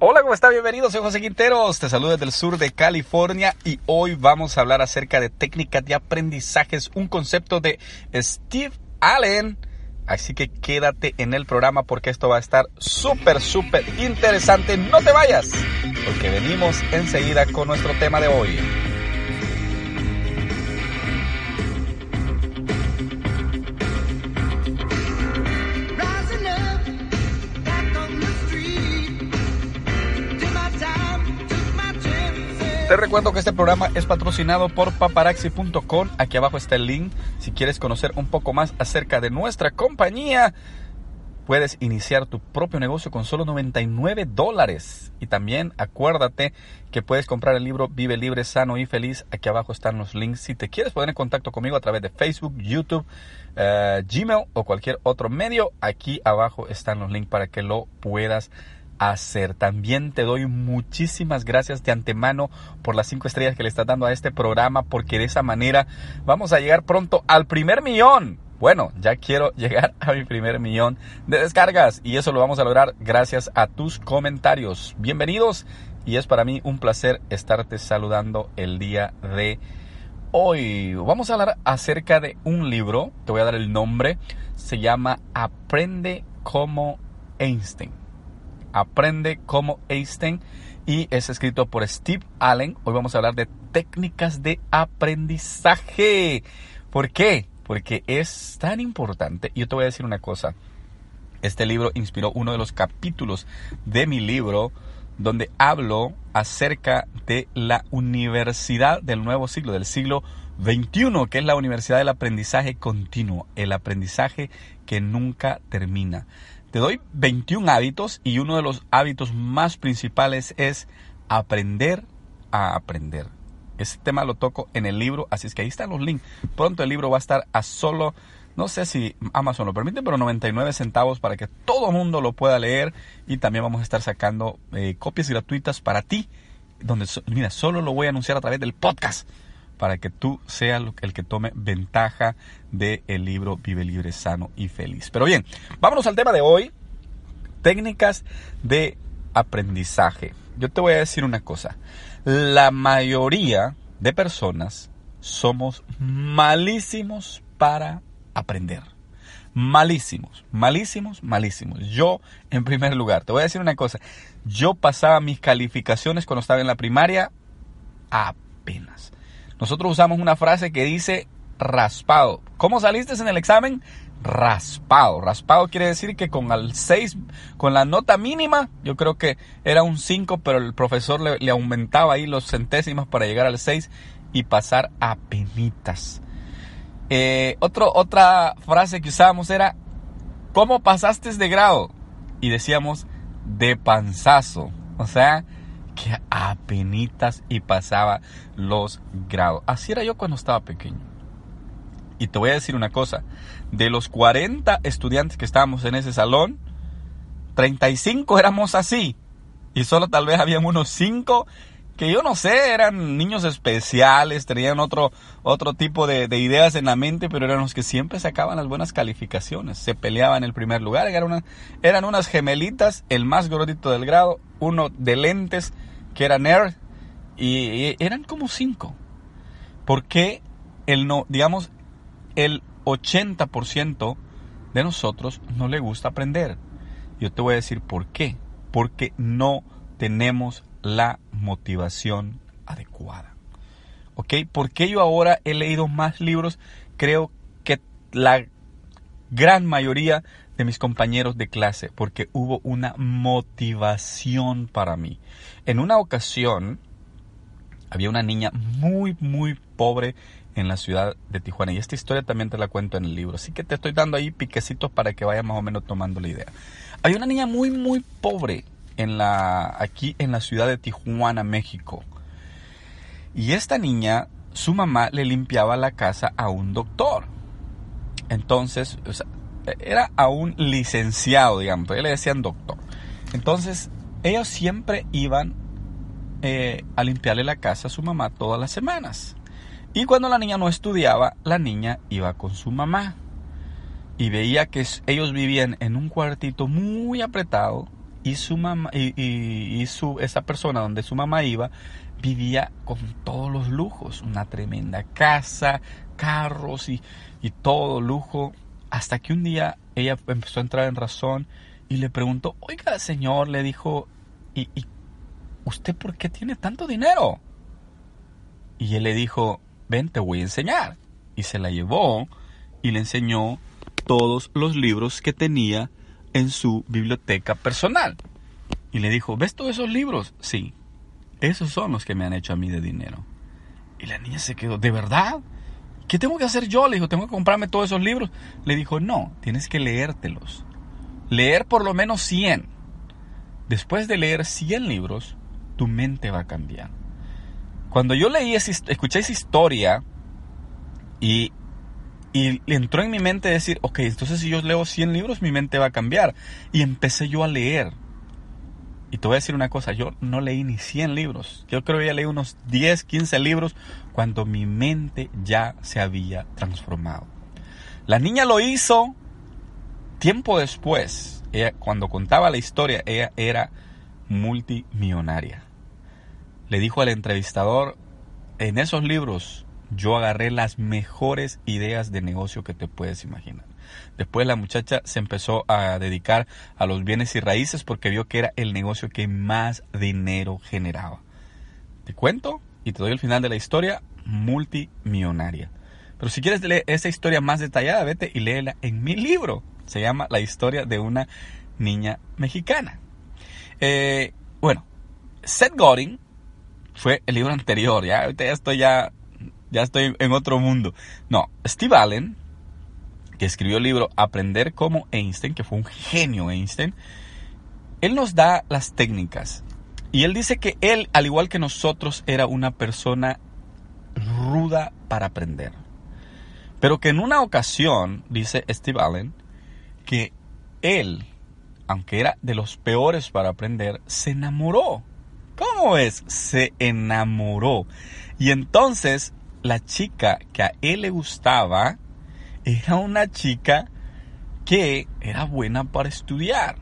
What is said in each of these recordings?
Hola, ¿cómo está? Bienvenidos, soy José Quinteros. Te saludo desde el sur de California y hoy vamos a hablar acerca de técnicas de aprendizajes, un concepto de Steve Allen. Así que quédate en el programa porque esto va a estar súper, súper interesante. No te vayas, porque venimos enseguida con nuestro tema de hoy. Te recuerdo que este programa es patrocinado por paparaxi.com. Aquí abajo está el link. Si quieres conocer un poco más acerca de nuestra compañía, puedes iniciar tu propio negocio con solo 99 dólares. Y también acuérdate que puedes comprar el libro Vive Libre, Sano y Feliz. Aquí abajo están los links. Si te quieres poner en contacto conmigo a través de Facebook, YouTube, eh, Gmail o cualquier otro medio, aquí abajo están los links para que lo puedas. También te doy muchísimas gracias de antemano por las cinco estrellas que le estás dando a este programa, porque de esa manera vamos a llegar pronto al primer millón. Bueno, ya quiero llegar a mi primer millón de descargas y eso lo vamos a lograr gracias a tus comentarios. Bienvenidos y es para mí un placer estarte saludando el día de hoy. Vamos a hablar acerca de un libro, te voy a dar el nombre, se llama Aprende como Einstein Aprende como Einstein y es escrito por Steve Allen. Hoy vamos a hablar de técnicas de aprendizaje. ¿Por qué? Porque es tan importante. Yo te voy a decir una cosa. Este libro inspiró uno de los capítulos de mi libro donde hablo acerca de la universidad del nuevo siglo, del siglo XXI, que es la universidad del aprendizaje continuo, el aprendizaje que nunca termina. Te doy 21 hábitos y uno de los hábitos más principales es aprender a aprender. Ese tema lo toco en el libro, así es que ahí están los links. Pronto el libro va a estar a solo, no sé si Amazon lo permite, pero 99 centavos para que todo el mundo lo pueda leer. Y también vamos a estar sacando eh, copias gratuitas para ti, donde, mira, solo lo voy a anunciar a través del podcast para que tú seas el que tome ventaja del el libro Vive Libre, Sano y Feliz. Pero bien, vámonos al tema de hoy, técnicas de aprendizaje. Yo te voy a decir una cosa, la mayoría de personas somos malísimos para aprender. Malísimos, malísimos, malísimos. Yo, en primer lugar, te voy a decir una cosa. Yo pasaba mis calificaciones cuando estaba en la primaria apenas. Nosotros usamos una frase que dice raspado. ¿Cómo saliste en el examen? Raspado. Raspado quiere decir que con el 6, con la nota mínima, yo creo que era un 5, pero el profesor le, aumentaba ahí los centésimos para llegar al 6 y pasar a penitas. Eh, otra frase que usábamos era, ¿cómo pasaste de grado? Y decíamos, de panzazo. O sea, que apenitas y pasaba los grados. Así era yo cuando estaba pequeño. Y te voy a decir una cosa, de los 40 estudiantes que estábamos en ese salón, 35 éramos así. Y solo tal vez habían unos 5 que yo no sé, eran niños especiales, tenían otro, otro tipo de, ideas en la mente, pero eran los que siempre sacaban las buenas calificaciones, se peleaban en el primer lugar, eran, eran unas gemelitas, el más gordito del grado, uno de lentes, que era nerd, y, eran como cinco. Porque el no, digamos, el 80% de nosotros no le gusta aprender. Yo te voy a decir por qué. Porque no tenemos la motivación adecuada. ¿Ok? Porque yo ahora he leído más libros? Creo que la gran mayoría de mis compañeros de clase, porque hubo una motivación para mí. En una ocasión, había una niña muy, muy pobre en la ciudad de Tijuana. Y esta historia también te la cuento en el libro. Así que te estoy dando ahí piquecitos para que vayas más o menos tomando la idea. Hay una niña muy, muy pobre en la, aquí en la ciudad de Tijuana, México. Y esta niña, su mamá le limpiaba la casa a un doctor. Entonces, era a un licenciado, digamos, pero le decían doctor. Entonces, ellos siempre iban eh, a limpiarle la casa a su mamá todas las semanas. Y cuando la niña no estudiaba, la niña iba con su mamá. Y veía que ellos vivían en un cuartito muy apretado y su mamá y, su, esa persona donde su mamá iba vivía con todos los lujos, una tremenda casa, carros y todo lujo, hasta que un día ella empezó a entrar en razón y le preguntó, oiga señor, le dijo, ¿y, y usted por qué tiene tanto dinero? Y él le dijo, ven, te voy a enseñar. Y se la llevó y le enseñó todos los libros que tenía en su biblioteca personal. Y le dijo, ¿ves todos esos libros? Sí, esos son los que me han hecho a mí de dinero. Y la niña se quedó, ¿de verdad? ¿Qué tengo que hacer yo? Le dijo, ¿tengo que comprarme todos esos libros? Le dijo, no, tienes que leértelos. Leer por lo menos 100. Después de leer 100 libros, tu mente va a cambiar. Cuando yo leí, escuché esa historia y y entró en mi mente decir, ok, entonces si yo leo 100 libros, mi mente va a cambiar. Y empecé yo a leer. Y te voy a decir una cosa, yo no leí ni 100 libros. Yo creo que ya leí unos 10, 15 libros cuando mi mente ya se había transformado. La niña lo hizo tiempo después. Cuando contaba la historia, ella era multimillonaria. Le dijo al entrevistador, en esos libros yo agarré las mejores ideas de negocio que te puedes imaginar. Después la muchacha se empezó a dedicar a los bienes y raíces porque vio que era el negocio que más dinero generaba. Te cuento y te doy el final de la historia multimillonaria. Pero si quieres leer esa historia más detallada, vete y léela en mi libro. Se llama La historia de una niña mexicana. Eh, bueno, Seth Godin fue el libro anterior, ya ahorita ya estoy ya ya estoy en otro mundo. No, Steve Allen, escribió el libro Aprender como Einstein, que fue un genio Einstein, él nos da las técnicas. Y él dice que él, al igual que nosotros, era una persona ruda para aprender. Pero que en una ocasión, dice Steve Allen, que él, aunque era de los peores para aprender, se enamoró. ¿Cómo es? Se enamoró. Y entonces la chica que a él le gustaba era una chica que era buena para estudiar.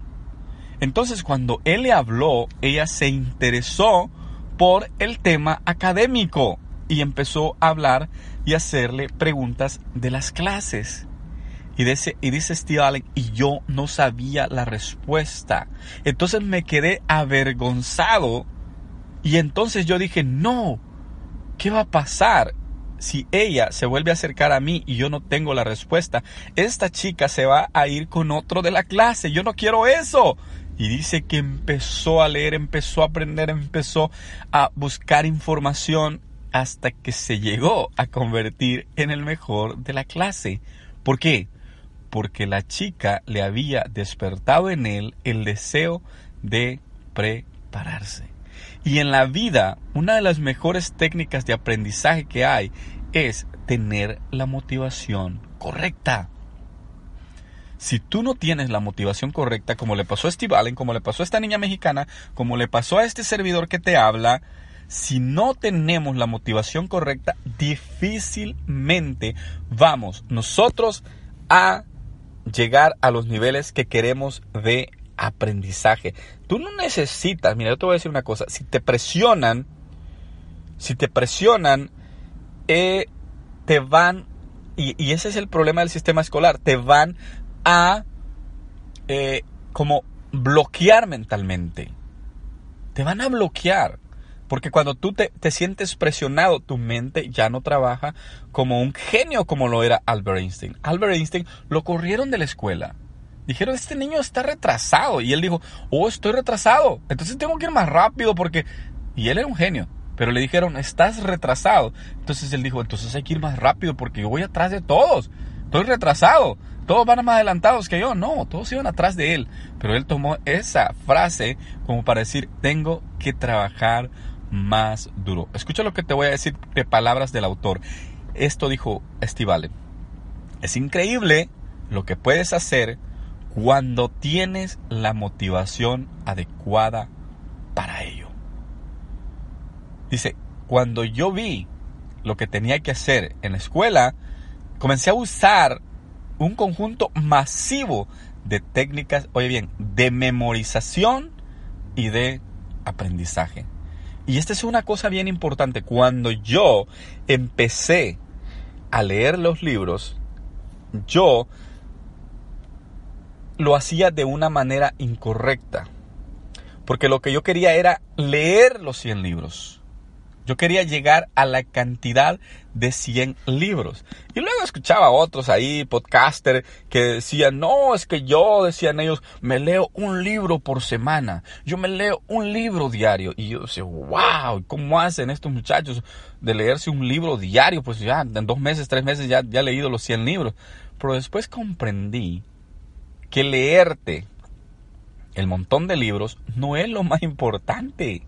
Entonces cuando él le habló, ella se interesó por el tema académico y empezó a hablar y hacerle preguntas de las clases. Y dice, y dice Steve Allen, y yo no sabía la respuesta. Entonces me quedé avergonzado. Y entonces yo dije, no, ¿qué va a pasar? Si ella se vuelve a acercar a mí y yo no tengo la respuesta, esta chica se va a ir con otro de la clase. Yo no quiero eso. Y dice que empezó a leer, empezó a aprender, empezó a buscar información hasta que se llegó a convertir en el mejor de la clase. ¿Por qué? Porque la chica le había despertado en él el deseo de prepararse. Y en la vida, una de las mejores técnicas de aprendizaje que hay es tener la motivación correcta. Si tú no tienes la motivación correcta, como le pasó a Steve Allen, como le pasó a esta niña mexicana, como le pasó a este servidor que te habla, si no tenemos la motivación correcta, difícilmente vamos nosotros a llegar a los niveles que queremos de aprendizaje. Tú no necesitas, mira, yo te voy a decir una cosa, si te presionan, si te presionan, eh, te van, y, ese es el problema del sistema escolar, te van a eh, como bloquear mentalmente. Te van a bloquear. Porque cuando tú te, te, sientes presionado, tu mente ya no trabaja como un genio como lo era Albert Einstein. Albert Einstein lo corrieron de la escuela. Dijeron, este niño está retrasado. Y él dijo, oh, estoy retrasado. Entonces tengo que ir más rápido porque... Y él era un genio. Pero le dijeron, estás retrasado. Entonces él dijo, entonces hay que ir más rápido porque yo voy atrás de todos. Estoy retrasado. todos van más adelantados que yo. No, todos iban atrás de él. Pero él tomó esa frase como para decir, tengo que trabajar más duro. Escucha lo que te voy a decir de palabras del autor. Esto dijo Steve Es increíble lo que puedes hacer cuando tienes la motivación adecuada. Dice, cuando yo vi lo que tenía que hacer en la escuela, comencé a usar un conjunto masivo de técnicas, oye bien, de memorización y de aprendizaje. Y esta es una cosa bien importante. Cuando yo empecé a leer los libros, yo lo hacía de una manera incorrecta. Porque lo que yo quería era leer los 100 libros. Yo quería llegar a la cantidad de 100 libros. Y luego escuchaba a otros ahí, podcaster, que decían, no, es que yo, decían ellos, me leo un libro por semana. Yo me leo un libro diario. Y yo decía, wow, ¿cómo hacen estos muchachos de leerse un libro diario? Pues ya, en dos meses, tres meses ya, ya he leído los 100 libros. Pero después comprendí que leerte el montón de libros no es lo más importante.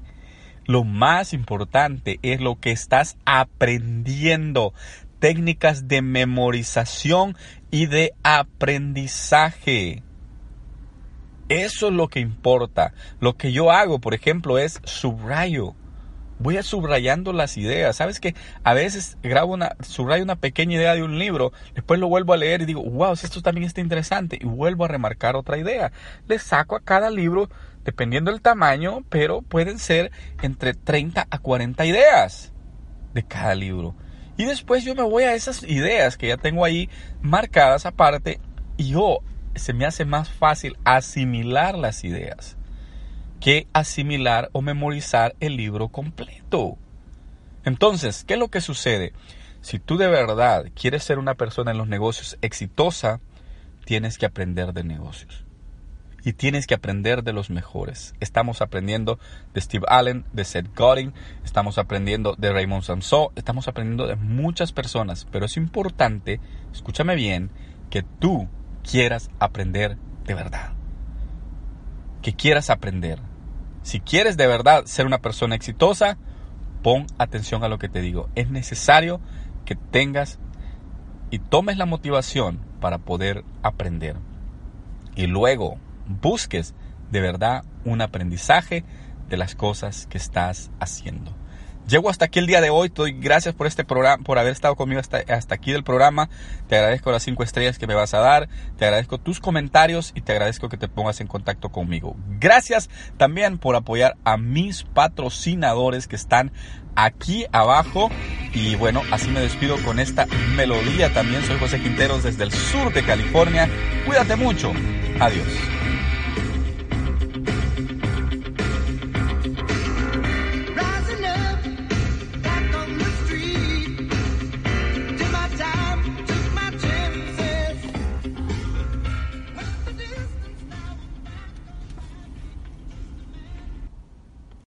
Lo más importante es lo que estás aprendiendo. Técnicas de memorización y de aprendizaje. Eso es lo que importa. Lo que yo hago, por ejemplo, es subrayo voy a subrayando las ideas. Sabes que a veces grabo una, subrayo una pequeña idea de un libro, después lo vuelvo a leer y digo, wow, esto también está interesante, y vuelvo a remarcar otra idea. Le saco a cada libro, dependiendo del tamaño, pero pueden ser entre 30 a 40 ideas de cada libro. Y después yo me voy a esas ideas que ya tengo ahí marcadas aparte y yo se me hace más fácil asimilar las ideas que asimilar o memorizar el libro completo. Entonces, ¿qué es lo que sucede? Si tú de verdad quieres ser una persona en los negocios exitosa, tienes que aprender de negocios. Y tienes que aprender de los mejores. Estamos aprendiendo de Steve Allen, de Seth Godin, estamos aprendiendo de Raymond Samson, estamos aprendiendo de muchas personas. Pero es importante, escúchame bien, que tú quieras aprender de verdad. Que quieras aprender. Si quieres de verdad ser una persona exitosa, pon atención a lo que te digo. Es necesario que tengas y tomes la motivación para poder aprender. Y luego busques de verdad un aprendizaje de las cosas que estás haciendo. Llego hasta aquí el día de hoy. Te doy gracias por este programa, por haber estado conmigo hasta, hasta aquí del programa. Te agradezco las cinco estrellas que me vas a dar. Te agradezco tus comentarios y te agradezco que te pongas en contacto conmigo. Gracias también por apoyar a mis patrocinadores que están aquí abajo. Y bueno, así me despido con esta melodía también. Soy José Quinteros desde el sur de California. Cuídate mucho. Adiós.